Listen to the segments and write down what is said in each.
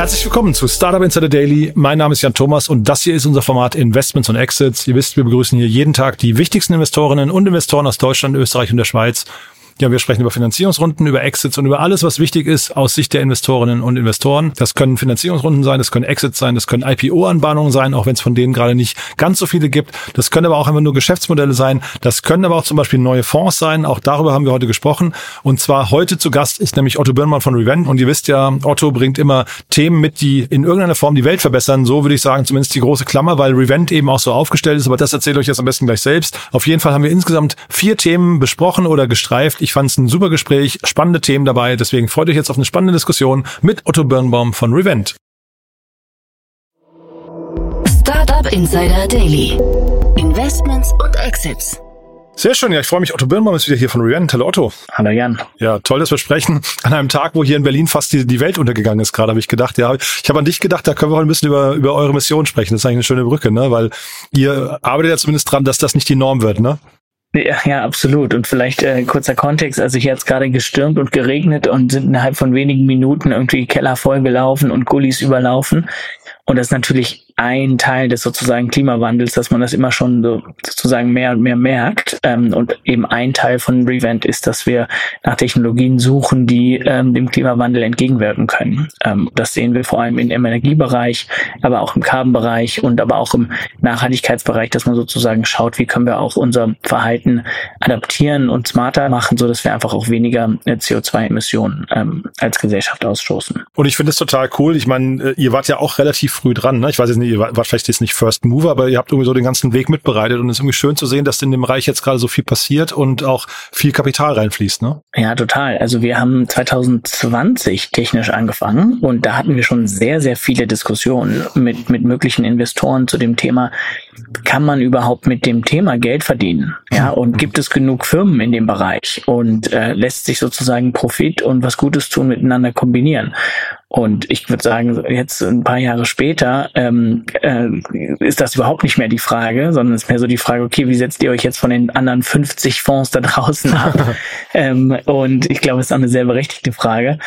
Herzlich willkommen zu Startup Insider Daily. Mein Name ist Jan Thomas und das hier ist unser Format Investments und Exits. Ihr wisst, wir begrüßen hier jeden Tag die wichtigsten Investorinnen und Investoren aus Deutschland, Österreich und der Schweiz. Ja, wir sprechen über Finanzierungsrunden, über Exits und über alles, was wichtig ist aus Sicht der Investorinnen und Investoren. Das können Finanzierungsrunden sein, das können Exits sein, das können IPO-Anbahnungen sein, auch wenn es von denen gerade nicht ganz so viele gibt. Das können aber auch einfach nur Geschäftsmodelle sein. Das können aber auch zum Beispiel neue Fonds sein. Auch darüber haben wir heute gesprochen. Und zwar heute zu Gast ist nämlich Otto Birnmann von Revent. Und ihr wisst ja, Otto bringt immer Themen mit, die in irgendeiner Form die Welt verbessern. So würde ich sagen, zumindest die große Klammer, weil Revent eben auch so aufgestellt ist. Aber das erzählt euch jetzt am besten gleich selbst. Auf jeden Fall haben wir insgesamt vier Themen besprochen oder gestreift. Ich fand es ein super Gespräch Gespräch, spannende Themen dabei. Deswegen freut euch jetzt auf eine spannende Diskussion mit Otto Birnbaum von Revent. Startup Insider Daily. Investments und Exits. Sehr schön, ja, ich freue mich. Otto Birnbaum ist wieder hier von Revent. Hallo Otto. Hallo Jan. Ja, toll, dass wir sprechen. An einem Tag, wo hier in Berlin fast die, die Welt untergegangen ist, gerade habe ich gedacht, ja, ich habe an dich gedacht, da können wir heute ein bisschen über, über eure Mission sprechen. Das ist eigentlich eine schöne Brücke, ne? Weil ihr arbeitet ja zumindest dran, dass das nicht die Norm wird, ne? Ja, ja, absolut. Und vielleicht äh, kurzer Kontext. Also hier hat es gerade gestürmt und geregnet und sind innerhalb von wenigen Minuten irgendwie Keller voll gelaufen und Gullis überlaufen. Und das ist natürlich ein Teil des sozusagen Klimawandels, dass man das immer schon so sozusagen mehr und mehr merkt. Ähm, und eben ein Teil von Revent ist, dass wir nach Technologien suchen, die ähm, dem Klimawandel entgegenwirken können. Ähm, das sehen wir vor allem im Energiebereich, aber auch im Carbon-Bereich und aber auch im Nachhaltigkeitsbereich, dass man sozusagen schaut, wie können wir auch unser Verhalten adaptieren und smarter machen, so dass wir einfach auch weniger äh, CO2-Emissionen ähm, als Gesellschaft ausstoßen. Und ich finde es total cool. Ich meine, äh, ihr wart ja auch relativ früh dran. Ne? Ich weiß jetzt nicht, ihr wart vielleicht jetzt nicht First Mover, aber ihr habt irgendwie so den ganzen Weg mitbereitet und es ist irgendwie schön zu sehen, dass in dem Bereich jetzt gerade so viel passiert und auch viel Kapital reinfließt, ne? Ja, total. Also wir haben 2020 technisch angefangen und da hatten wir schon sehr, sehr viele Diskussionen mit, mit möglichen Investoren zu dem Thema, kann man überhaupt mit dem Thema Geld verdienen? Ja, und gibt es genug Firmen in dem Bereich und äh, lässt sich sozusagen Profit und was Gutes tun miteinander kombinieren? Und ich würde sagen, jetzt ein paar Jahre später ähm, äh, ist das überhaupt nicht mehr die Frage, sondern es ist mehr so die Frage, okay, wie setzt ihr euch jetzt von den anderen 50 Fonds da draußen ab? ähm, und ich glaube, es ist auch eine sehr berechtigte Frage.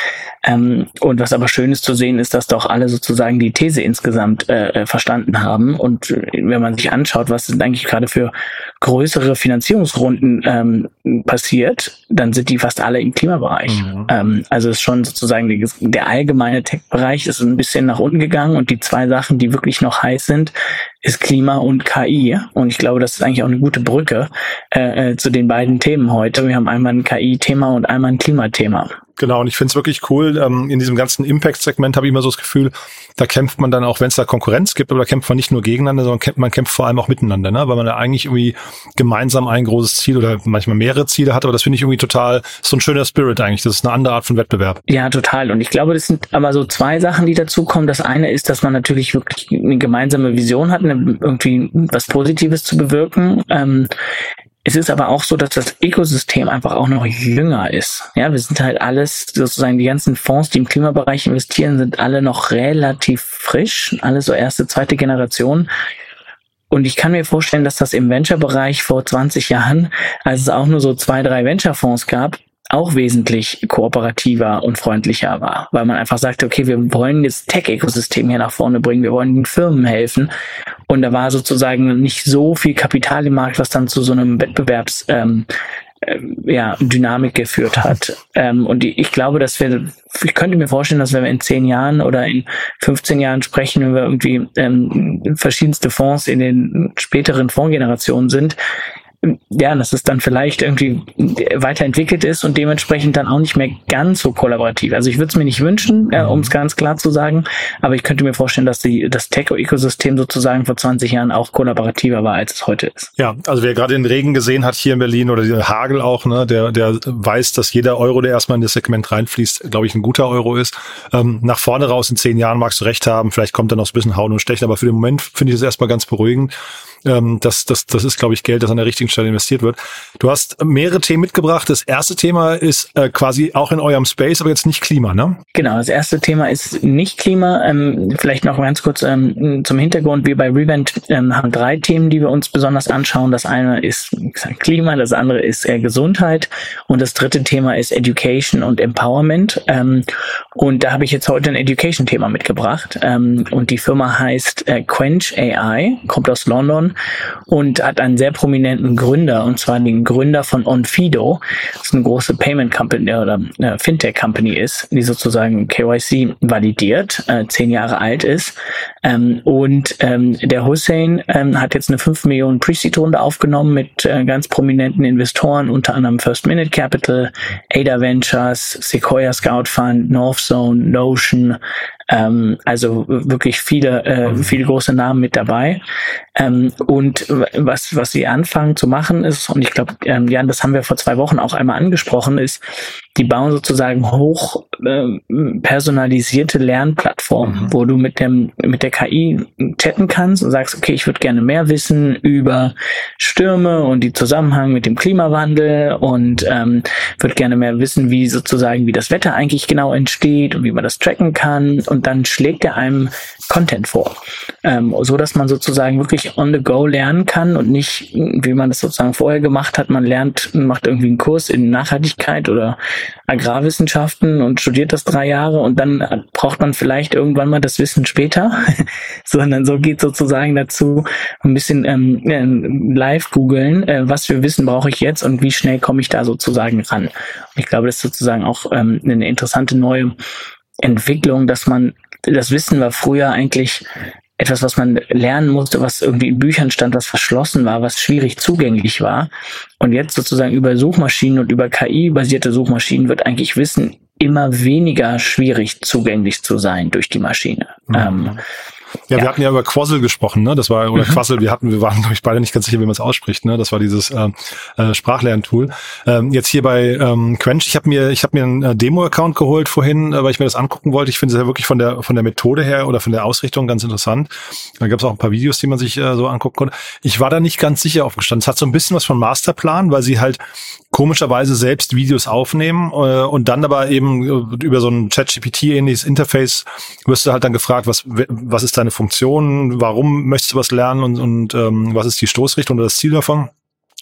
Ähm, und was aber schön ist zu sehen, ist, dass doch alle sozusagen die These insgesamt äh, äh verstanden haben. Und äh, wenn man sich anschaut, was sind eigentlich gerade für größere Finanzierungsrunden ähm, passiert, dann sind die fast alle im Klimabereich. Mhm. Ähm, also ist schon sozusagen die, der allgemeine Tech-Bereich ist ein bisschen nach unten gegangen und die zwei Sachen, die wirklich noch heiß sind, ist Klima und KI. Und ich glaube, das ist eigentlich auch eine gute Brücke äh, äh zu den beiden Themen heute. Wir haben einmal ein KI-Thema und einmal ein Klimathema. Genau, und ich finde es wirklich cool. Ähm, in diesem ganzen Impact-Segment habe ich immer so das Gefühl, da kämpft man dann auch, wenn es da Konkurrenz gibt, aber da kämpft man nicht nur gegeneinander, sondern kämpft, man kämpft vor allem auch miteinander, ne? weil man da eigentlich irgendwie gemeinsam ein großes Ziel oder manchmal mehrere Ziele hat. Aber das finde ich irgendwie total so ein schöner Spirit eigentlich. Das ist eine andere Art von Wettbewerb. Ja, total. Und ich glaube, das sind aber so zwei Sachen, die dazukommen. Das eine ist, dass man natürlich wirklich eine gemeinsame Vision hat, eine, irgendwie was Positives zu bewirken. Ähm, es ist aber auch so, dass das Ökosystem einfach auch noch jünger ist. Ja, wir sind halt alles, sozusagen die ganzen Fonds, die im Klimabereich investieren, sind alle noch relativ frisch, alle so erste, zweite Generation. Und ich kann mir vorstellen, dass das im Venture-Bereich vor 20 Jahren, als es auch nur so zwei, drei Venture-Fonds gab, auch wesentlich kooperativer und freundlicher war, weil man einfach sagte, okay, wir wollen das Tech-Ökosystem hier nach vorne bringen, wir wollen den Firmen helfen. Und da war sozusagen nicht so viel Kapital im Markt, was dann zu so einem Wettbewerbs ähm, äh, ja, Dynamik geführt hat. Ähm, und ich glaube, dass wir, ich könnte mir vorstellen, dass wenn wir in zehn Jahren oder in 15 Jahren sprechen, wenn wir irgendwie ähm, verschiedenste Fonds in den späteren Fondsgenerationen sind, ja, dass es dann vielleicht irgendwie weiterentwickelt ist und dementsprechend dann auch nicht mehr ganz so kollaborativ. Also ich würde es mir nicht wünschen, äh, um es ganz klar zu sagen, aber ich könnte mir vorstellen, dass die, das Tech-Ökosystem sozusagen vor 20 Jahren auch kollaborativer war, als es heute ist. Ja, also wer gerade den Regen gesehen hat hier in Berlin oder den Hagel auch, ne, der, der weiß, dass jeder Euro, der erstmal in das Segment reinfließt, glaube ich, ein guter Euro ist. Ähm, nach vorne raus in zehn Jahren magst du recht haben, vielleicht kommt dann noch ein bisschen Hauen und Stechen, aber für den Moment finde ich das erstmal ganz beruhigend. Ähm, das, das, das ist, glaube ich, Geld, das an der richtigen Stelle investiert wird. Du hast mehrere Themen mitgebracht. Das erste Thema ist äh, quasi auch in eurem Space, aber jetzt nicht Klima, ne? Genau, das erste Thema ist nicht Klima. Ähm, vielleicht noch ganz kurz ähm, zum Hintergrund. Wir bei Revent ähm, haben drei Themen, die wir uns besonders anschauen. Das eine ist Klima, das andere ist äh, Gesundheit und das dritte Thema ist Education und Empowerment. Ähm, und da habe ich jetzt heute ein Education-Thema mitgebracht. Ähm, und die Firma heißt äh, Quench AI, kommt aus London und hat einen sehr prominenten Gründer, und zwar den Gründer von Onfido. Das ist eine große Payment Company oder äh, Fintech Company ist, die sozusagen KYC validiert, äh, zehn Jahre alt ist. Ähm, und ähm, der Hussein ähm, hat jetzt eine 5 Millionen Pre-Seed-Runde aufgenommen mit äh, ganz prominenten Investoren, unter anderem First Minute Capital, Ada Ventures, Sequoia Scout Fund, Northzone, Notion, ähm, also wirklich viele, äh, mhm. viele große Namen mit dabei. Ähm, und was, was sie anfangen zu machen ist, und ich glaube, ähm, Jan, das haben wir vor zwei Wochen auch einmal angesprochen, ist, die bauen sozusagen hoch äh, personalisierte Lernplattformen, mhm. wo du mit dem mit der KI chatten kannst und sagst, okay, ich würde gerne mehr wissen über Stürme und die Zusammenhang mit dem Klimawandel und ähm, würde gerne mehr wissen, wie sozusagen wie das Wetter eigentlich genau entsteht und wie man das tracken kann und dann schlägt er einem Content vor, ähm, so dass man sozusagen wirklich on the go lernen kann und nicht, wie man das sozusagen vorher gemacht hat, man lernt, macht irgendwie einen Kurs in Nachhaltigkeit oder Agrarwissenschaften und studiert das drei Jahre und dann braucht man vielleicht irgendwann mal das Wissen später, sondern so geht sozusagen dazu ein bisschen ähm, äh, live googeln, äh, was für Wissen brauche ich jetzt und wie schnell komme ich da sozusagen ran. Und ich glaube, das ist sozusagen auch ähm, eine interessante neue Entwicklung, dass man das Wissen war früher eigentlich etwas, was man lernen musste, was irgendwie in Büchern stand, was verschlossen war, was schwierig zugänglich war. Und jetzt sozusagen über Suchmaschinen und über KI-basierte Suchmaschinen wird eigentlich Wissen immer weniger schwierig zugänglich zu sein durch die Maschine. Mhm. Ähm, ja, ja, wir hatten ja über Quassel gesprochen, ne? Das war oder mhm. Quassel. Wir hatten, wir waren glaube ich beide nicht ganz sicher, wie man es ausspricht. Ne? Das war dieses äh, äh, Sprachlerntool. Ähm, jetzt hier bei ähm, Quench, ich habe mir, ich habe mir einen äh, Demo-Account geholt vorhin, äh, weil ich mir das angucken wollte. Ich finde es ja wirklich von der von der Methode her oder von der Ausrichtung ganz interessant. Da gab es auch ein paar Videos, die man sich äh, so angucken konnte. Ich war da nicht ganz sicher aufgestanden. Es hat so ein bisschen was von Masterplan, weil sie halt komischerweise selbst Videos aufnehmen äh, und dann aber eben äh, über so ein ChatGPT-ähnliches Interface wirst du halt dann gefragt, was was ist deine Funktion, warum möchtest du was lernen und, und ähm, was ist die Stoßrichtung oder das Ziel davon.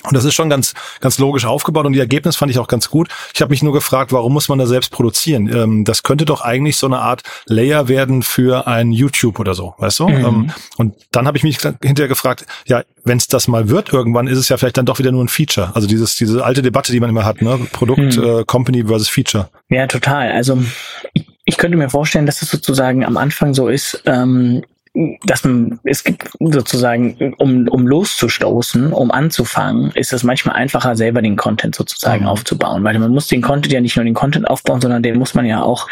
Und das ist schon ganz, ganz logisch aufgebaut und die Ergebnisse fand ich auch ganz gut. Ich habe mich nur gefragt, warum muss man da selbst produzieren? Ähm, das könnte doch eigentlich so eine Art Layer werden für ein YouTube oder so, weißt du? Mhm. Ähm, und dann habe ich mich hinterher gefragt, ja, wenn es das mal wird irgendwann, ist es ja vielleicht dann doch wieder nur ein Feature. Also dieses, diese alte Debatte, die man immer hat, ne? Produkt, mhm. äh, Company versus Feature. Ja, total. Also ich, ich könnte mir vorstellen, dass es sozusagen am Anfang so ist, ähm, dass man, es gibt sozusagen, um, um loszustoßen, um anzufangen, ist es manchmal einfacher, selber den Content sozusagen mhm. aufzubauen. Weil man muss den Content ja nicht nur den Content aufbauen, sondern den muss man ja auch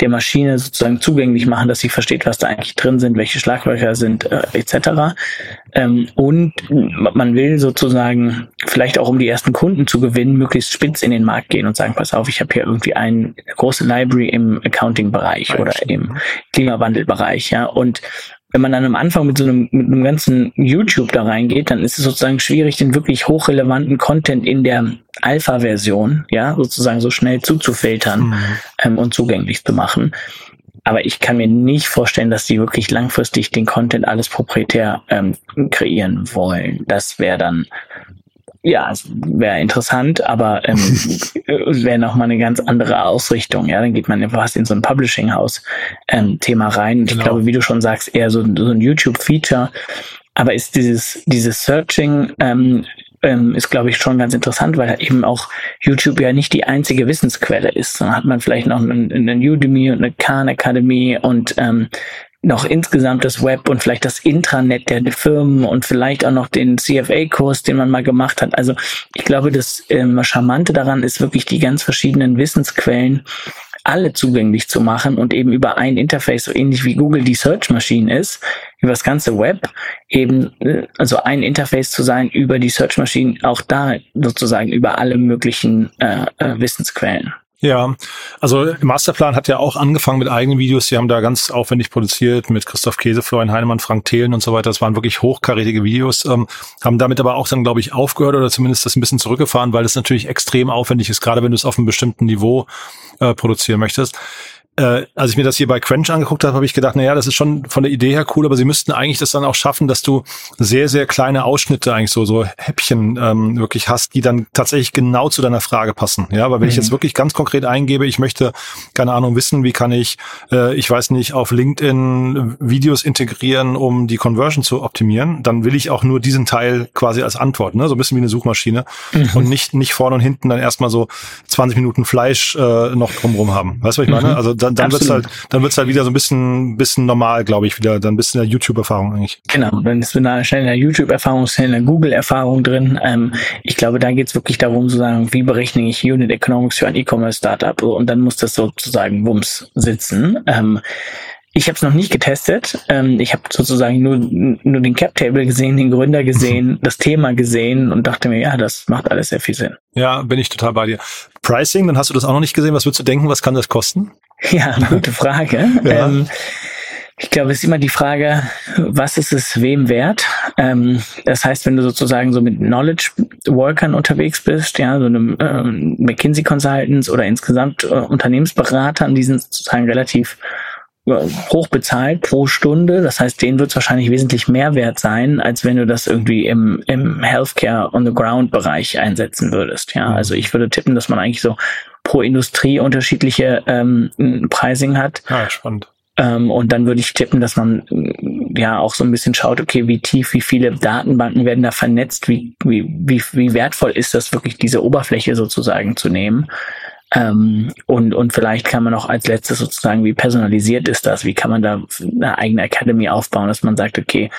der Maschine sozusagen zugänglich machen, dass sie versteht, was da eigentlich drin sind, welche Schlaglöcher sind, äh, etc. Ähm, und man will sozusagen vielleicht auch, um die ersten Kunden zu gewinnen, möglichst spitz in den Markt gehen und sagen, pass auf, ich habe hier irgendwie eine große Library im Accounting-Bereich oder im Klimawandel-Bereich, ja. Und wenn man dann am Anfang mit so einem, mit einem ganzen YouTube da reingeht, dann ist es sozusagen schwierig, den wirklich hochrelevanten Content in der Alpha-Version, ja, sozusagen so schnell zuzufiltern mhm. ähm, und zugänglich zu machen. Aber ich kann mir nicht vorstellen, dass die wirklich langfristig den Content alles proprietär ähm, kreieren wollen. Das wäre dann ja, es wäre interessant, aber ähm, wäre nochmal eine ganz andere Ausrichtung. Ja, dann geht man fast in so ein Publishing-House-Thema ähm, rein. Und genau. ich glaube, wie du schon sagst, eher so, so ein YouTube-Feature. Aber ist dieses, dieses Searching ähm, ähm, ist, glaube ich, schon ganz interessant, weil eben auch YouTube ja nicht die einzige Wissensquelle ist. Dann hat man vielleicht noch eine, eine Udemy und eine Khan Academy und ähm, noch insgesamt das Web und vielleicht das Intranet der Firmen und vielleicht auch noch den CFA-Kurs, den man mal gemacht hat. Also ich glaube, das ähm, Charmante daran ist wirklich die ganz verschiedenen Wissensquellen alle zugänglich zu machen und eben über ein Interface, so ähnlich wie Google die Search Machine ist, über das ganze Web, eben äh, also ein Interface zu sein über die Search Machine, auch da sozusagen über alle möglichen äh, äh, Wissensquellen. Ja, also Masterplan hat ja auch angefangen mit eigenen Videos. Sie haben da ganz aufwendig produziert mit Christoph Käse, Florian Heinemann, Frank Thelen und so weiter. Das waren wirklich hochkarätige Videos, ähm, haben damit aber auch dann, glaube ich, aufgehört oder zumindest das ein bisschen zurückgefahren, weil das natürlich extrem aufwendig ist, gerade wenn du es auf einem bestimmten Niveau äh, produzieren möchtest äh, als ich mir das hier bei Quench angeguckt habe, habe ich gedacht, na ja, das ist schon von der Idee her cool, aber sie müssten eigentlich das dann auch schaffen, dass du sehr, sehr kleine Ausschnitte eigentlich so, so Häppchen ähm, wirklich hast, die dann tatsächlich genau zu deiner Frage passen. Ja, aber wenn mhm. ich jetzt wirklich ganz konkret eingebe, ich möchte, keine Ahnung, wissen, wie kann ich, äh, ich weiß nicht, auf LinkedIn Videos integrieren, um die Conversion zu optimieren, dann will ich auch nur diesen Teil quasi als Antwort, ne? so ein bisschen wie eine Suchmaschine mhm. und nicht, nicht vorne und hinten dann erstmal so 20 Minuten Fleisch äh, noch drumrum haben. Weißt du, was ich meine? Mhm. Also dann, dann wird's halt, dann wird's halt wieder so ein bisschen, bisschen normal, glaube ich, wieder, dann ein bisschen der YouTube-Erfahrung eigentlich. Genau, dann ist wieder schnell eine YouTube-Erfahrung, schnell eine Google-Erfahrung drin. Ähm, ich glaube, da geht's wirklich darum zu sagen, wie berechne ich Unit Economics für ein E-Commerce-Startup und dann muss das sozusagen Wumms sitzen. Ähm, ich habe es noch nicht getestet. Ähm, ich habe sozusagen nur, nur den Cap-Table gesehen, den Gründer gesehen, das Thema gesehen und dachte mir, ja, das macht alles sehr viel Sinn. Ja, bin ich total bei dir. Pricing, dann hast du das auch noch nicht gesehen. Was würdest du denken, was kann das kosten? Ja, gute Frage. ja. Ähm, ich glaube, es ist immer die Frage, was ist es wem wert? Ähm, das heißt, wenn du sozusagen so mit Knowledge Workern unterwegs bist, ja, so einem äh, McKinsey Consultants oder insgesamt äh, Unternehmensberatern, die sind sozusagen relativ hoch bezahlt pro Stunde. Das heißt, denen wird es wahrscheinlich wesentlich mehr wert sein, als wenn du das irgendwie im, im Healthcare on the ground Bereich einsetzen würdest. Ja, mhm. also ich würde tippen, dass man eigentlich so pro Industrie unterschiedliche ähm, Pricing hat. Ah, spannend. Ähm, und dann würde ich tippen, dass man ja auch so ein bisschen schaut, okay, wie tief, wie viele Datenbanken werden da vernetzt, wie, wie, wie, wie wertvoll ist das wirklich, diese Oberfläche sozusagen zu nehmen. Ähm, und, und vielleicht kann man auch als letztes sozusagen, wie personalisiert ist das? Wie kann man da eine eigene Academy aufbauen, dass man sagt, okay,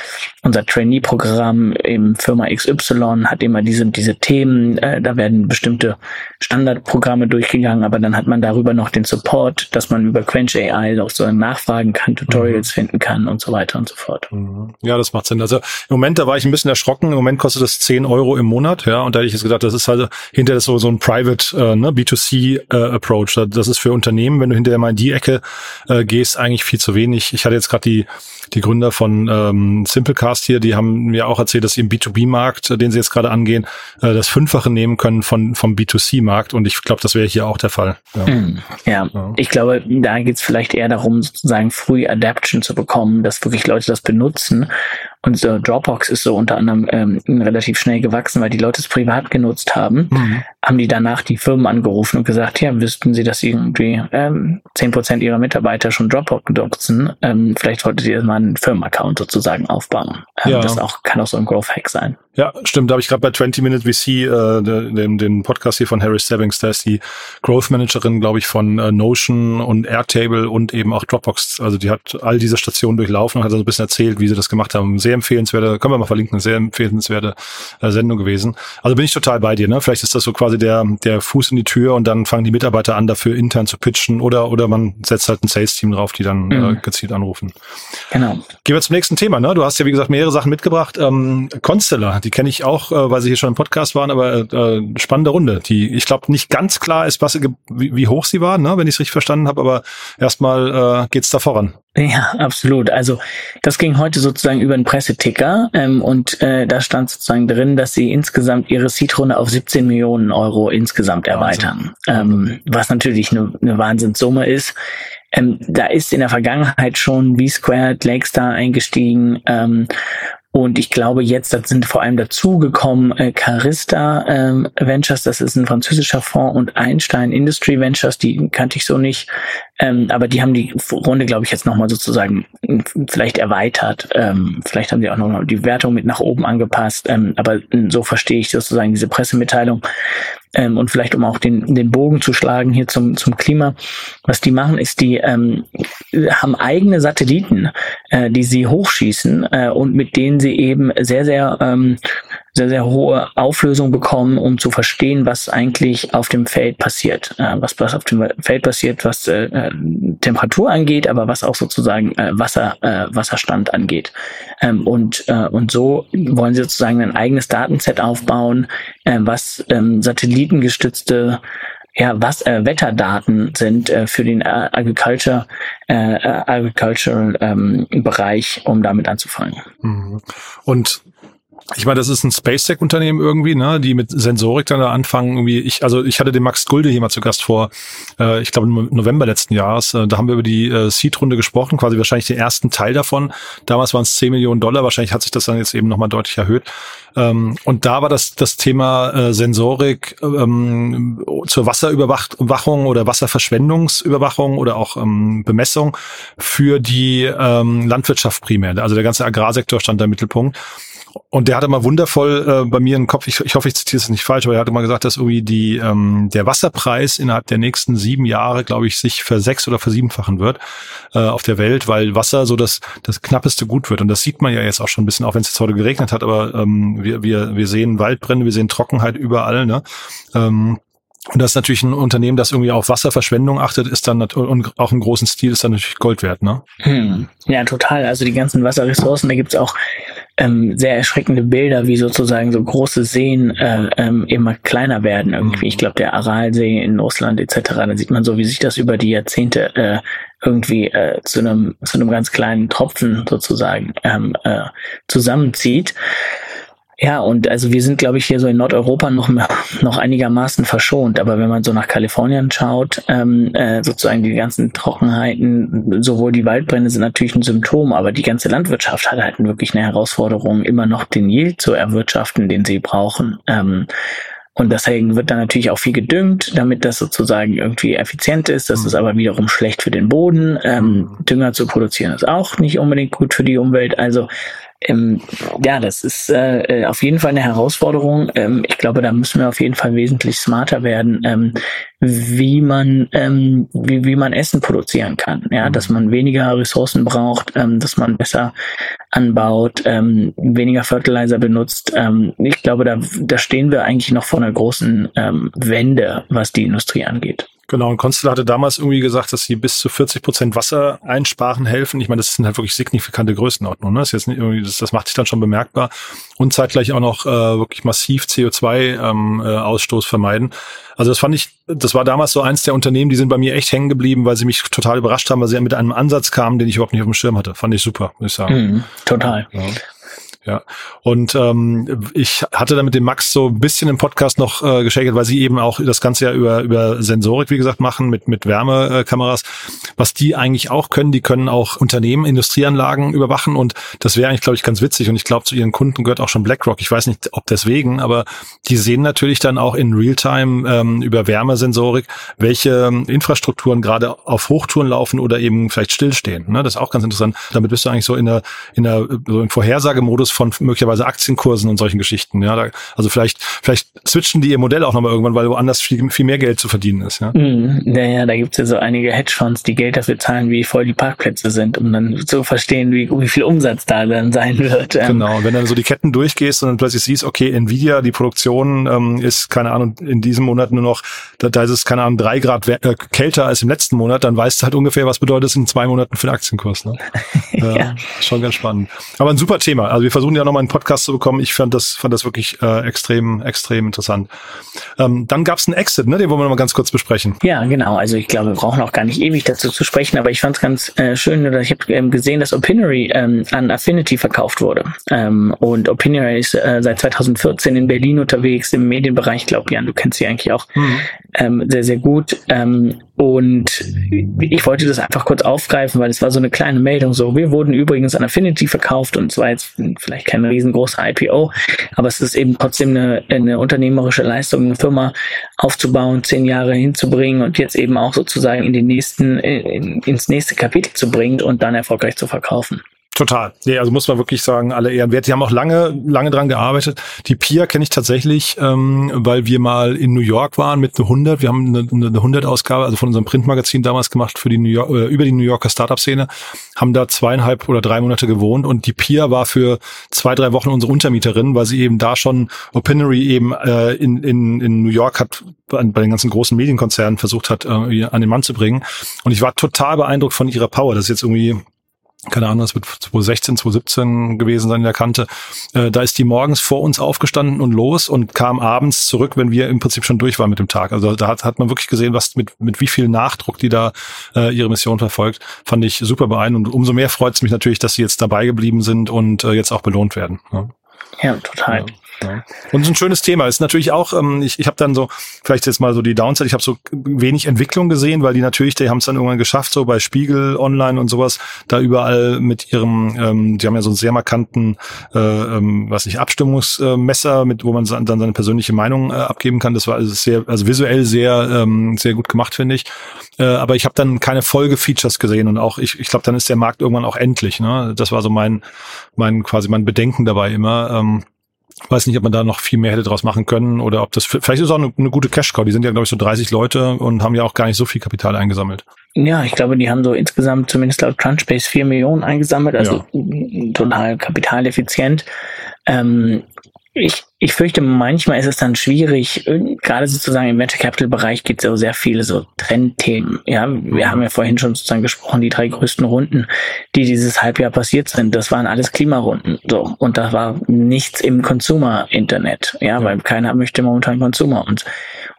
unser Trainee-Programm im Firma XY hat immer diese, diese Themen, äh, da werden bestimmte Standardprogramme durchgegangen, aber dann hat man darüber noch den Support, dass man über Quench AI auch so nachfragen kann, Tutorials mhm. finden kann und so weiter und so fort. Mhm. Ja, das macht Sinn. Also im Moment, da war ich ein bisschen erschrocken. Im Moment kostet das 10 Euro im Monat, ja, und da hätte ich jetzt gedacht, das ist halt hinter so, so ein Private, äh, ne, B2C äh, Approach. Das ist für Unternehmen, wenn du hinterher mal in die Ecke äh, gehst, eigentlich viel zu wenig. Ich hatte jetzt gerade die die Gründer von ähm, Simplecast hier, die haben mir auch erzählt, dass sie im B2B-Markt, äh, den sie jetzt gerade angehen, äh, das Fünffache nehmen können von vom B2C-Markt. Und ich glaube, das wäre hier auch der Fall. Ja, hm, ja. ja. ich glaube, da geht es vielleicht eher darum, sozusagen früh Adaption zu bekommen, dass wirklich Leute das benutzen und so Dropbox ist so unter anderem ähm, relativ schnell gewachsen, weil die Leute es privat genutzt haben. Mhm. Haben die danach die Firmen angerufen und gesagt, ja, wüssten sie, dass irgendwie ähm, 10% ihrer Mitarbeiter schon Dropbox nutzen. Ähm, vielleicht solltet ihr mal einen Firmenaccount sozusagen aufbauen. Ähm, ja. Das auch, kann auch so ein Growth-Hack sein. Ja, stimmt. Da habe ich gerade bei 20 Minute VC äh, den, den Podcast hier von Harry Stebbings, da ist die Growth Managerin, glaube ich, von äh, Notion und Airtable und eben auch Dropbox. Also die hat all diese Stationen durchlaufen und hat so ein bisschen erzählt, wie sie das gemacht haben. Sehr empfehlenswerte, können wir mal verlinken, sehr empfehlenswerte äh, Sendung gewesen. Also bin ich total bei dir. Ne? Vielleicht ist das so quasi der, der Fuß in die Tür und dann fangen die Mitarbeiter an, dafür intern zu pitchen oder, oder man setzt halt ein Sales-Team drauf, die dann äh, mhm. äh, gezielt anrufen. Genau. Gehen wir zum nächsten Thema. Ne? Du hast ja, wie gesagt, mehrere Sachen mitgebracht. Ähm, Constellar, die kenne ich auch, äh, weil sie hier schon im Podcast waren, aber äh, spannende Runde, die ich glaube nicht ganz klar ist, was wie, wie hoch sie war, ne, wenn ich es richtig verstanden habe, aber erstmal äh, geht da voran. Ja, absolut. Also das ging heute sozusagen über einen Presseticker ähm, und äh, da stand sozusagen drin, dass sie insgesamt ihre Seed-Runde auf 17 Millionen Euro insgesamt erweitern, ähm, was natürlich eine, eine Wahnsinnssumme ist. Ähm, da ist in der Vergangenheit schon V-Squared, Lakestar eingestiegen ähm, und ich glaube jetzt, das sind vor allem dazugekommen äh, Carista ähm, Ventures, das ist ein französischer Fonds und Einstein Industry Ventures, die kannte ich so nicht. Ähm, aber die haben die Runde, glaube ich, jetzt nochmal sozusagen vielleicht erweitert. Ähm, vielleicht haben die auch noch die Wertung mit nach oben angepasst. Ähm, aber so verstehe ich sozusagen diese Pressemitteilung. Ähm, und vielleicht um auch den, den Bogen zu schlagen hier zum, zum Klima. Was die machen, ist, die ähm, haben eigene Satelliten, äh, die sie hochschießen äh, und mit denen sie eben sehr, sehr ähm, sehr, sehr hohe Auflösung bekommen, um zu verstehen, was eigentlich auf dem Feld passiert. Äh, was, was auf dem Feld passiert, was äh, äh, Temperatur angeht, aber was auch sozusagen äh, Wasser, äh, Wasserstand angeht. Ähm, und, äh, und so wollen sie sozusagen ein eigenes Datenset aufbauen, äh, was ähm, satellitengestützte ja, was äh, Wetterdaten sind äh, für den äh, Agriculture, äh, Agricultural ähm, Bereich, um damit anzufangen. Mhm. Und ich meine, das ist ein SpaceTech-Unternehmen irgendwie, ne, die mit Sensorik dann da anfangen. Irgendwie, ich, also ich hatte den Max Gulde hier mal zu Gast vor, äh, ich glaube im November letzten Jahres. Äh, da haben wir über die äh, Seed-Runde gesprochen, quasi wahrscheinlich den ersten Teil davon. Damals waren es 10 Millionen Dollar, wahrscheinlich hat sich das dann jetzt eben nochmal deutlich erhöht. Ähm, und da war das das Thema äh, Sensorik ähm, zur Wasserüberwachung oder Wasserverschwendungsüberwachung oder auch ähm, Bemessung für die ähm, Landwirtschaft primär. Also der ganze Agrarsektor stand da im Mittelpunkt. Und der hatte mal wundervoll äh, bei mir im Kopf, ich, ich hoffe, ich zitiere es nicht falsch, aber er hatte mal gesagt, dass irgendwie die, ähm, der Wasserpreis innerhalb der nächsten sieben Jahre, glaube ich, sich versechs- oder versiebenfachen wird äh, auf der Welt, weil Wasser so das, das knappeste Gut wird. Und das sieht man ja jetzt auch schon ein bisschen, auch wenn es jetzt heute geregnet hat, aber ähm, wir, wir, wir sehen Waldbrände, wir sehen Trockenheit überall. Ne? Ähm, und das ist natürlich ein Unternehmen, das irgendwie auf Wasserverschwendung achtet, ist dann und auch im großen Stil ist dann natürlich Gold wert, ne? Hm. Ja, total. Also die ganzen Wasserressourcen, da gibt's auch ähm, sehr erschreckende Bilder, wie sozusagen so große Seen äh, ähm, immer kleiner werden irgendwie. Ich glaube, der Aralsee in Russland etc. Da sieht man so, wie sich das über die Jahrzehnte äh, irgendwie äh, zu einem zu einem ganz kleinen Tropfen sozusagen ähm, äh, zusammenzieht. Ja, und also wir sind, glaube ich, hier so in Nordeuropa noch, noch einigermaßen verschont. Aber wenn man so nach Kalifornien schaut, ähm, äh, sozusagen die ganzen Trockenheiten, sowohl die Waldbrände sind natürlich ein Symptom, aber die ganze Landwirtschaft hat halt wirklich eine Herausforderung, immer noch den Yield zu erwirtschaften, den sie brauchen. Ähm, und deswegen wird dann natürlich auch viel gedüngt, damit das sozusagen irgendwie effizient ist. Das ist aber wiederum schlecht für den Boden. Ähm, Dünger zu produzieren ist auch nicht unbedingt gut für die Umwelt. Also ähm, ja, das ist äh, äh, auf jeden Fall eine Herausforderung. Ähm, ich glaube, da müssen wir auf jeden Fall wesentlich smarter werden, ähm, wie man ähm, wie, wie man Essen produzieren kann. Ja, dass man weniger Ressourcen braucht, ähm, dass man besser anbaut, ähm, weniger Fertilizer benutzt. Ähm, ich glaube, da, da stehen wir eigentlich noch vor einer großen ähm, Wende, was die Industrie angeht. Genau, und Constella hatte damals irgendwie gesagt, dass sie bis zu 40 Prozent Wasser einsparen helfen. Ich meine, das sind halt wirklich signifikante Größenordnungen. Ne? Das, ist jetzt nicht irgendwie, das, das macht sich dann schon bemerkbar. Und zeitgleich auch noch äh, wirklich massiv CO2-Ausstoß ähm, äh, vermeiden. Also das fand ich, das war damals so eins der Unternehmen, die sind bei mir echt hängen geblieben, weil sie mich total überrascht haben, weil sie mit einem Ansatz kamen, den ich überhaupt nicht auf dem Schirm hatte. Fand ich super, muss ich sagen. Mm, total. Ja. Ja. Und ähm, ich hatte da mit dem Max so ein bisschen im Podcast noch äh, geschakert, weil sie eben auch das Ganze ja über, über Sensorik, wie gesagt, machen, mit, mit Wärmekameras. Was die eigentlich auch können, die können auch Unternehmen, Industrieanlagen überwachen und das wäre eigentlich, glaube ich, ganz witzig. Und ich glaube, zu ihren Kunden gehört auch schon BlackRock. Ich weiß nicht, ob deswegen, aber die sehen natürlich dann auch in Realtime ähm, über Wärmesensorik, welche Infrastrukturen gerade auf Hochtouren laufen oder eben vielleicht stillstehen. Ne? Das ist auch ganz interessant. Damit bist du eigentlich so in der, in der so im Vorhersagemodus von möglicherweise Aktienkursen und solchen Geschichten. Ja, da, also vielleicht, vielleicht switchen die ihr Modell auch nochmal irgendwann, weil woanders viel, viel mehr Geld zu verdienen ist. Ja, mm, ja, da gibt's ja so einige Hedgefonds, die Geld dafür zahlen, wie voll die Parkplätze sind, um dann zu verstehen, wie, wie viel Umsatz da dann sein wird. Ähm. Genau, und wenn dann so die Ketten durchgehst und dann plötzlich siehst, okay, Nvidia, die Produktion ähm, ist, keine Ahnung, in diesem Monat nur noch, da, da ist es, keine Ahnung, drei Grad äh, kälter als im letzten Monat, dann weißt du halt ungefähr, was bedeutet es in zwei Monaten für den Aktienkurs. Ne? ja. ja. Schon ganz spannend. Aber ein super Thema. Also wir versuchen ja nochmal einen Podcast zu bekommen. Ich fand das, fand das wirklich äh, extrem, extrem interessant. Ähm, dann gab es einen Exit, ne? den wollen wir nochmal ganz kurz besprechen. Ja, genau. Also ich glaube, wir brauchen auch gar nicht ewig dazu zu sprechen, aber ich fand es ganz äh, schön, oder ich habe ähm, gesehen, dass Opinory ähm, an Affinity verkauft wurde. Ähm, und Opinory ist äh, seit 2014 in Berlin unterwegs im Medienbereich. Ich glaube, Jan, du kennst sie eigentlich auch mhm. ähm, sehr, sehr gut. Ähm, und ich wollte das einfach kurz aufgreifen, weil es war so eine kleine Meldung so. Wir wurden übrigens an Affinity verkauft und zwar jetzt vielleicht kein riesengroßer IPO, aber es ist eben trotzdem eine, eine unternehmerische Leistung, eine Firma aufzubauen, zehn Jahre hinzubringen und jetzt eben auch sozusagen in den nächsten, in, ins nächste Kapitel zu bringen und dann erfolgreich zu verkaufen. Total. Nee, also muss man wirklich sagen, alle Ehren wert. Die haben auch lange, lange dran gearbeitet. Die Pia kenne ich tatsächlich, ähm, weil wir mal in New York waren mit einer 100. Wir haben eine, eine 100-Ausgabe, also von unserem Printmagazin damals gemacht für die New York, äh, über die New Yorker Startup-Szene. Haben da zweieinhalb oder drei Monate gewohnt und die Pia war für zwei, drei Wochen unsere Untermieterin, weil sie eben da schon Opinory eben äh, in, in, in New York hat bei, bei den ganzen großen Medienkonzernen versucht hat, äh, an den Mann zu bringen. Und ich war total beeindruckt von ihrer Power. Das ist jetzt irgendwie keine Ahnung, das wird 2016, 2017 gewesen sein in der Kante. Äh, da ist die morgens vor uns aufgestanden und los und kam abends zurück, wenn wir im Prinzip schon durch waren mit dem Tag. Also da hat, hat man wirklich gesehen, was mit, mit wie viel Nachdruck die da äh, ihre Mission verfolgt. Fand ich super beeindruckend. Und umso mehr freut es mich natürlich, dass sie jetzt dabei geblieben sind und äh, jetzt auch belohnt werden. Ja, ja total. Ja. Ja. Und es ist ein schönes Thema. ist natürlich auch, ähm, ich, ich habe dann so, vielleicht jetzt mal so die Downside, ich habe so wenig Entwicklung gesehen, weil die natürlich, die haben es dann irgendwann geschafft, so bei Spiegel Online und sowas, da überall mit ihrem, ähm, die haben ja so einen sehr markanten, äh, ähm, was nicht, Abstimmungsmesser, mit wo man dann seine persönliche Meinung äh, abgeben kann. Das war also sehr, also visuell sehr, ähm, sehr gut gemacht, finde ich. Äh, aber ich habe dann keine Folge-Features gesehen und auch, ich, ich glaube, dann ist der Markt irgendwann auch endlich. Ne? Das war so mein, mein quasi mein Bedenken dabei immer. Ähm, weiß nicht, ob man da noch viel mehr hätte draus machen können oder ob das vielleicht ist auch eine, eine gute Cash-Cow. Die sind ja, glaube ich, so 30 Leute und haben ja auch gar nicht so viel Kapital eingesammelt. Ja, ich glaube, die haben so insgesamt zumindest laut Crunchbase 4 Millionen eingesammelt, also ja. total kapitaleffizient. Ähm, ich, ich fürchte, manchmal ist es dann schwierig, gerade sozusagen im Venture Capital Bereich gibt es ja sehr viele so Trendthemen. Ja, wir haben ja vorhin schon sozusagen gesprochen, die drei größten Runden, die dieses Halbjahr passiert sind, das waren alles Klimarunden. So. Und da war nichts im Consumer-Internet. Ja, weil keiner möchte momentan Consumer. Und,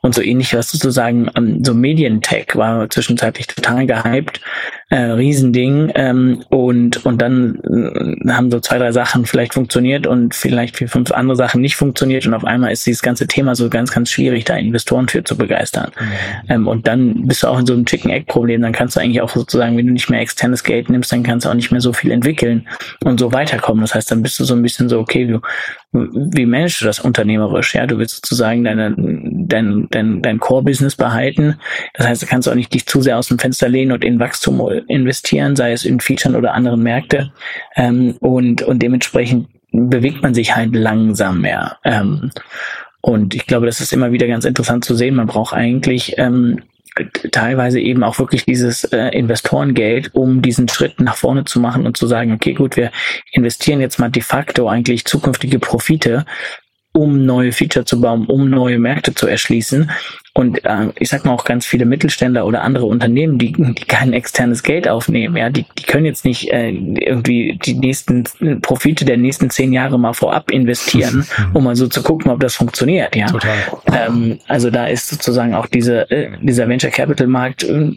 und so ähnlich was sozusagen, ähm, so Medientech war zwischenzeitlich total gehypt, äh, Riesending. Ähm, und, und dann äh, haben so zwei, drei Sachen vielleicht funktioniert und vielleicht vier, fünf andere Sachen nicht funktioniert. Und auf einmal ist dieses ganze Thema so ganz, ganz schwierig, da Investoren für zu begeistern. Mhm. Ähm, und dann bist du auch in so einem Chicken-Egg-Problem. Dann kannst du eigentlich auch sozusagen, wenn du nicht mehr externes Geld nimmst, dann kannst du auch nicht mehr so viel entwickeln und so weiterkommen. Das heißt, dann bist du so ein bisschen so, okay, du, wie managst du das unternehmerisch? Ja, du willst sozusagen deine, dein, dein, dein Core-Business behalten. Das heißt, du kannst auch nicht dich zu sehr aus dem Fenster lehnen und in Wachstum investieren, sei es in Features oder anderen Märkte. Ähm, und, und dementsprechend bewegt man sich halt langsam mehr. Ähm, und ich glaube, das ist immer wieder ganz interessant zu sehen. Man braucht eigentlich ähm, teilweise eben auch wirklich dieses äh, Investorengeld, um diesen Schritt nach vorne zu machen und zu sagen, okay, gut, wir investieren jetzt mal de facto eigentlich zukünftige Profite um neue Feature zu bauen, um neue Märkte zu erschließen. Und äh, ich sag mal auch ganz viele Mittelständler oder andere Unternehmen, die, die kein externes Geld aufnehmen, ja, die, die können jetzt nicht äh, irgendwie die nächsten Profite der nächsten zehn Jahre mal vorab investieren, um mal so zu gucken, ob das funktioniert, ja. Total. Ähm, also da ist sozusagen auch diese, äh, dieser Venture Capital Markt äh,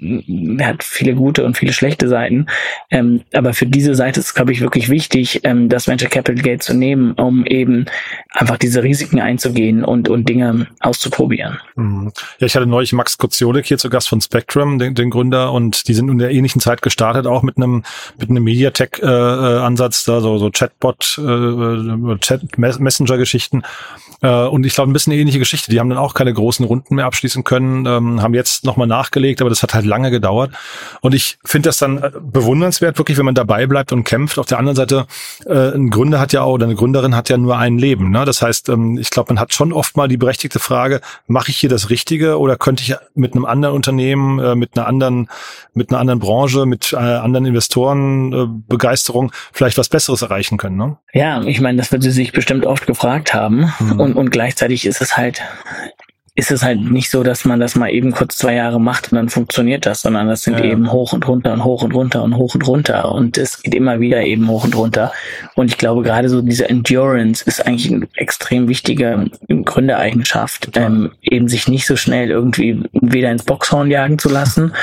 hat viele gute und viele schlechte Seiten. Ähm, aber für diese Seite ist, glaube ich, wirklich wichtig, ähm, das Venture Capital Geld zu nehmen, um eben einfach diese Risiken einzugehen und, und Dinge auszuprobieren. Mhm. Ja, ich hatte neulich Max Kociolik hier zu Gast von Spectrum, den, den Gründer, und die sind in der ähnlichen Zeit gestartet, auch mit einem mit einem Mediatek-Ansatz, äh, da so, so Chatbot, äh, Chat-Messenger-Geschichten. Äh, und ich glaube, ein bisschen eine ähnliche Geschichte. Die haben dann auch keine großen Runden mehr abschließen können, ähm, haben jetzt nochmal nachgelegt, aber das hat halt lange gedauert. Und ich finde das dann äh, bewundernswert, wirklich, wenn man dabei bleibt und kämpft. Auf der anderen Seite, äh, ein Gründer hat ja auch, oder eine Gründerin hat ja nur ein Leben. Ne? Das heißt, ähm, ich glaube, man hat schon oft mal die berechtigte Frage, mache ich hier das Richtige oder könnte ich mit einem anderen Unternehmen, äh, mit einer anderen, mit einer anderen Branche, mit äh, anderen Investoren äh, Begeisterung vielleicht was Besseres erreichen können? Ne? Ja, ich meine, das wird sie sich bestimmt oft gefragt haben. Mhm und, und gleichzeitig ist es halt ist es halt nicht so, dass man das mal eben kurz zwei Jahre macht und dann funktioniert das, sondern das sind ja. eben hoch und runter und hoch und runter und hoch und runter und es geht immer wieder eben hoch und runter. Und ich glaube, gerade so diese Endurance ist eigentlich eine extrem wichtige Gründereigenschaft, ähm, eben sich nicht so schnell irgendwie weder ins Boxhorn jagen zu lassen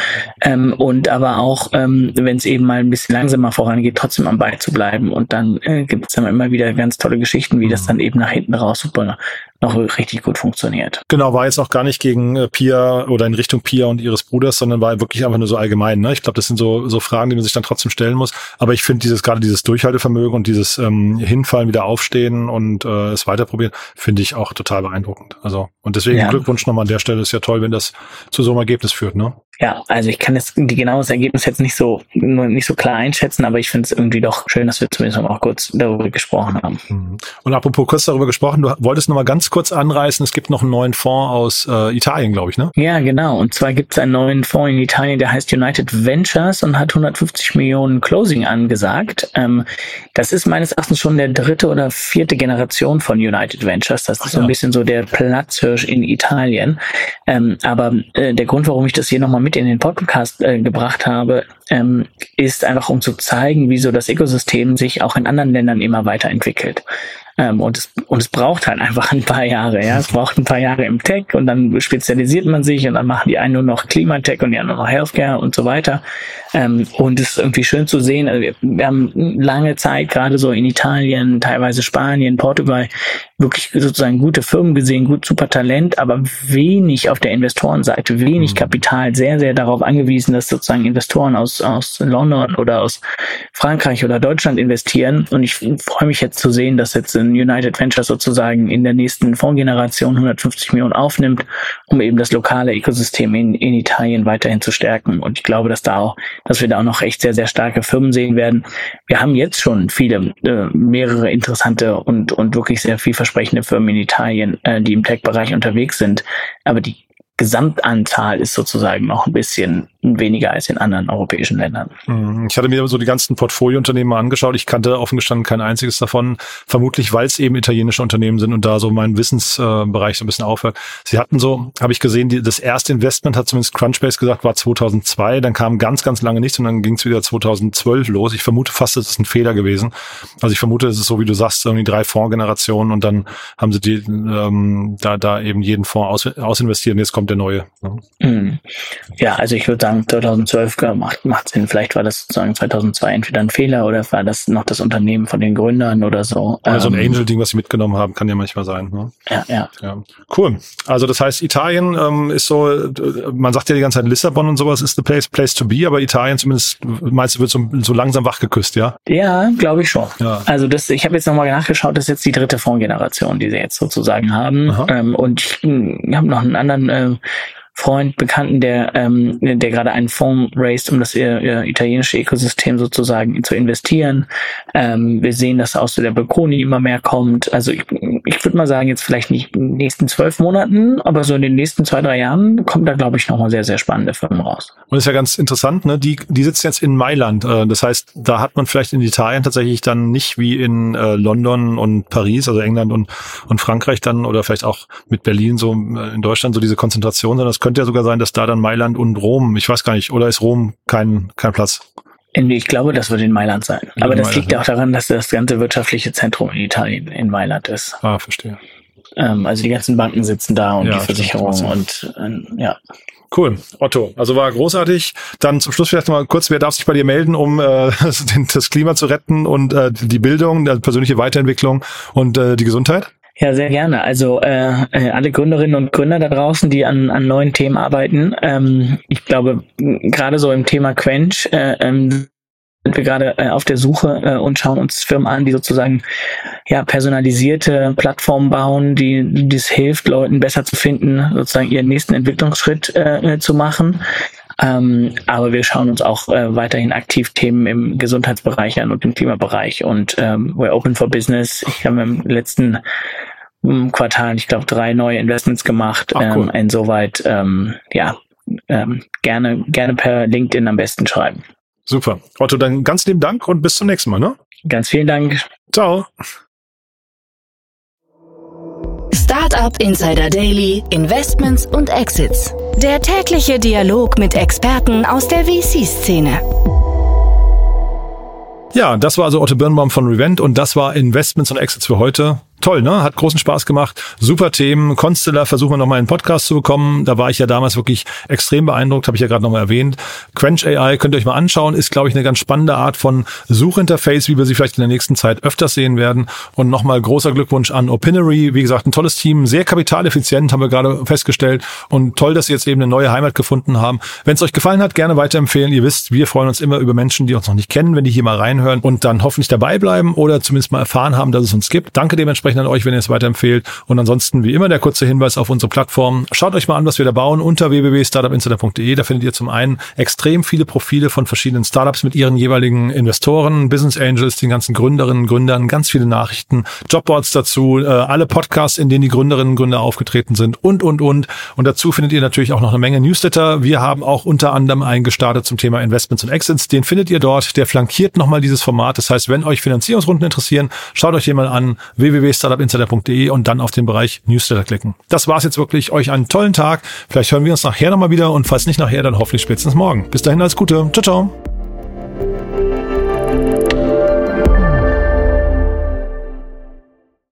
ähm, und aber auch, ähm, wenn es eben mal ein bisschen langsamer vorangeht, trotzdem am Ball zu bleiben. Und dann äh, gibt es dann immer wieder ganz tolle Geschichten, wie das mhm. dann eben nach hinten raus super noch richtig gut funktioniert. Genau, war jetzt auch gar nicht gegen äh, Pia oder in Richtung Pia und ihres Bruders, sondern war wirklich einfach nur so allgemein. Ne? Ich glaube, das sind so, so Fragen, die man sich dann trotzdem stellen muss. Aber ich finde dieses gerade dieses Durchhaltevermögen und dieses ähm, Hinfallen, wieder aufstehen und äh, es weiterprobieren, finde ich auch total beeindruckend. Also und deswegen ja. Glückwunsch nochmal an der Stelle. Ist ja toll, wenn das zu so einem Ergebnis führt. Ne? Ja, also ich kann jetzt die genaues Ergebnis jetzt nicht so nicht so klar einschätzen, aber ich finde es irgendwie doch schön, dass wir zumindest noch kurz darüber gesprochen haben. Mhm. Und apropos kurz darüber gesprochen, du wolltest noch mal ganz kurz anreißen, es gibt noch einen neuen Fonds aus äh, Italien, glaube ich, ne? Ja, genau. Und zwar gibt es einen neuen Fonds in Italien, der heißt United Ventures und hat 150 Millionen Closing angesagt. Ähm, das ist meines Erachtens schon der dritte oder vierte Generation von United Ventures. Das ist so ein bisschen so der Platzhirsch in Italien. Ähm, aber äh, der Grund, warum ich das hier nochmal mit in den Podcast äh, gebracht habe, ähm, ist einfach um zu zeigen, wieso das Ökosystem sich auch in anderen Ländern immer weiterentwickelt. Ähm, und, es, und es braucht halt einfach ein paar Jahre. Ja, es braucht ein paar Jahre im Tech und dann spezialisiert man sich und dann machen die einen nur noch Klimatech und die anderen noch Healthcare und so weiter. Ähm, und es ist irgendwie schön zu sehen. Also wir, wir haben lange Zeit gerade so in Italien, teilweise Spanien, Portugal wirklich sozusagen gute Firmen gesehen, gut super Talent, aber wenig auf der Investorenseite, wenig mhm. Kapital, sehr, sehr darauf angewiesen, dass sozusagen Investoren aus, aus London oder aus Frankreich oder Deutschland investieren. Und ich freue mich jetzt zu sehen, dass jetzt in United Ventures sozusagen in der nächsten Fondsgeneration 150 Millionen aufnimmt, um eben das lokale Ökosystem in, in Italien weiterhin zu stärken. Und ich glaube, dass da auch, dass wir da auch noch echt sehr, sehr starke Firmen sehen werden. Wir haben jetzt schon viele, äh, mehrere interessante und, und wirklich sehr vielversprechende Firmen in Italien, äh, die im Tech-Bereich unterwegs sind. Aber die Gesamtanzahl ist sozusagen noch ein bisschen weniger als in anderen europäischen Ländern. Mhm. Ich hatte mir so die ganzen Portfoliounternehmen mal angeschaut. Ich kannte offen gestanden kein einziges davon. Vermutlich, weil es eben italienische Unternehmen sind und da so mein Wissensbereich so ein bisschen aufhört. Sie hatten so, habe ich gesehen, die, das erste Investment hat zumindest Crunchbase gesagt, war 2002. Dann kam ganz, ganz lange nichts und dann ging es wieder 2012 los. Ich vermute fast, das ist ein Fehler gewesen. Also ich vermute, es ist so, wie du sagst, irgendwie drei Fondsgenerationen und dann haben sie die, ähm, da, da eben jeden Fonds aus, ausinvestiert und jetzt kommt kommt der neue. Ne? Mhm. Ja, also ich würde sagen, 2012 macht, macht Sinn. Vielleicht war das sozusagen 2002 entweder ein Fehler oder war das noch das Unternehmen von den Gründern oder so. Oder so ein ähm, Angel-Ding, was sie mitgenommen haben, kann ja manchmal sein. Ne? Ja, ja, ja. Cool. Also das heißt, Italien ähm, ist so, man sagt ja die ganze Zeit Lissabon und sowas ist the place, place to be, aber Italien zumindest, meinst du, wird so, so langsam wachgeküsst, ja? Ja, glaube ich schon. Ja. Also das, ich habe jetzt nochmal nachgeschaut, das ist jetzt die dritte Fondsgeneration, die sie jetzt sozusagen haben. Ähm, und ich, ich habe noch einen anderen äh, Freund, Bekannten, der, ähm, der gerade einen Fonds raised, um das ihr, ihr italienische Ökosystem sozusagen zu investieren. Ähm, wir sehen, dass aus der Bocconi immer mehr kommt. Also ich, ich würde mal sagen, jetzt vielleicht nicht in den nächsten zwölf Monaten, aber so in den nächsten zwei, drei Jahren kommt da, glaube ich, nochmal sehr, sehr spannende Firmen raus. Und ist ja ganz interessant, ne? Die, die sitzen jetzt in Mailand. Äh, das heißt, da hat man vielleicht in Italien tatsächlich dann nicht wie in äh, London und Paris, also England und, und Frankreich dann oder vielleicht auch mit Berlin so äh, in Deutschland so diese Konzentration, sondern das könnte ja sogar sein, dass da dann Mailand und Rom, ich weiß gar nicht, oder ist Rom kein, kein Platz? Ich glaube, das wird in Mailand sein. In Aber das Mailand, liegt ja auch daran, dass das ganze wirtschaftliche Zentrum in Italien in Mailand ist. Ah, verstehe. Ähm, also die ganzen Banken sitzen da und ja, die Versicherungen und äh, ja. Cool, Otto. Also war großartig. Dann zum Schluss vielleicht noch mal kurz, wer darf sich bei dir melden, um äh, das Klima zu retten und äh, die Bildung, die persönliche Weiterentwicklung und äh, die Gesundheit? Ja, sehr gerne. Also äh, äh, alle Gründerinnen und Gründer da draußen, die an, an neuen Themen arbeiten. Ähm, ich glaube, gerade so im Thema Quench äh, ähm, sind wir gerade äh, auf der Suche äh, und schauen uns Firmen an, die sozusagen ja personalisierte Plattformen bauen, die die es hilft, Leuten besser zu finden, sozusagen ihren nächsten Entwicklungsschritt äh, zu machen. Ähm, aber wir schauen uns auch äh, weiterhin aktiv Themen im Gesundheitsbereich an und im Klimabereich. Und ähm, we're open for business. Ich habe im letzten ähm, Quartal, ich glaube, drei neue Investments gemacht. Ach, cool. ähm, insoweit, ähm, ja, ähm, gerne, gerne per LinkedIn am besten schreiben. Super. Otto, dann ganz lieben Dank und bis zum nächsten Mal. Ne? Ganz vielen Dank. Ciao. Startup Insider Daily, Investments und Exits. Der tägliche Dialog mit Experten aus der VC-Szene. Ja, das war also Otto Birnbaum von Revent und das war Investments und Exits für heute toll, ne? Hat großen Spaß gemacht. Super Themen. Constellar versuchen wir nochmal einen Podcast zu bekommen. Da war ich ja damals wirklich extrem beeindruckt, habe ich ja gerade nochmal erwähnt. Quench AI könnt ihr euch mal anschauen. Ist, glaube ich, eine ganz spannende Art von Suchinterface, wie wir sie vielleicht in der nächsten Zeit öfters sehen werden. Und nochmal großer Glückwunsch an Opinory. Wie gesagt, ein tolles Team, sehr kapitaleffizient, haben wir gerade festgestellt. Und toll, dass sie jetzt eben eine neue Heimat gefunden haben. Wenn es euch gefallen hat, gerne weiterempfehlen. Ihr wisst, wir freuen uns immer über Menschen, die uns noch nicht kennen, wenn die hier mal reinhören und dann hoffentlich dabei bleiben oder zumindest mal erfahren haben, dass es uns gibt. Danke dementsprechend dementsprechend an euch, wenn ihr es weiterempfehlt. Und ansonsten, wie immer, der kurze Hinweis auf unsere Plattform. Schaut euch mal an, was wir da bauen unter www.startupinsider.de. Da findet ihr zum einen extrem viele Profile von verschiedenen Startups mit ihren jeweiligen Investoren, Business Angels, den ganzen Gründerinnen, Gründern, ganz viele Nachrichten, Jobboards dazu, äh, alle Podcasts, in denen die Gründerinnen und Gründer aufgetreten sind und, und, und. Und dazu findet ihr natürlich auch noch eine Menge Newsletter. Wir haben auch unter anderem einen gestartet zum Thema Investments und Exits. Den findet ihr dort. Der flankiert nochmal dieses Format. Das heißt, wenn euch Finanzierungsrunden interessieren, schaut euch den mal an. www startupinsider.de und dann auf den Bereich Newsletter klicken. Das war's jetzt wirklich. Euch einen tollen Tag. Vielleicht hören wir uns nachher nochmal wieder und falls nicht nachher, dann hoffentlich spätestens morgen. Bis dahin alles Gute. Ciao, ciao.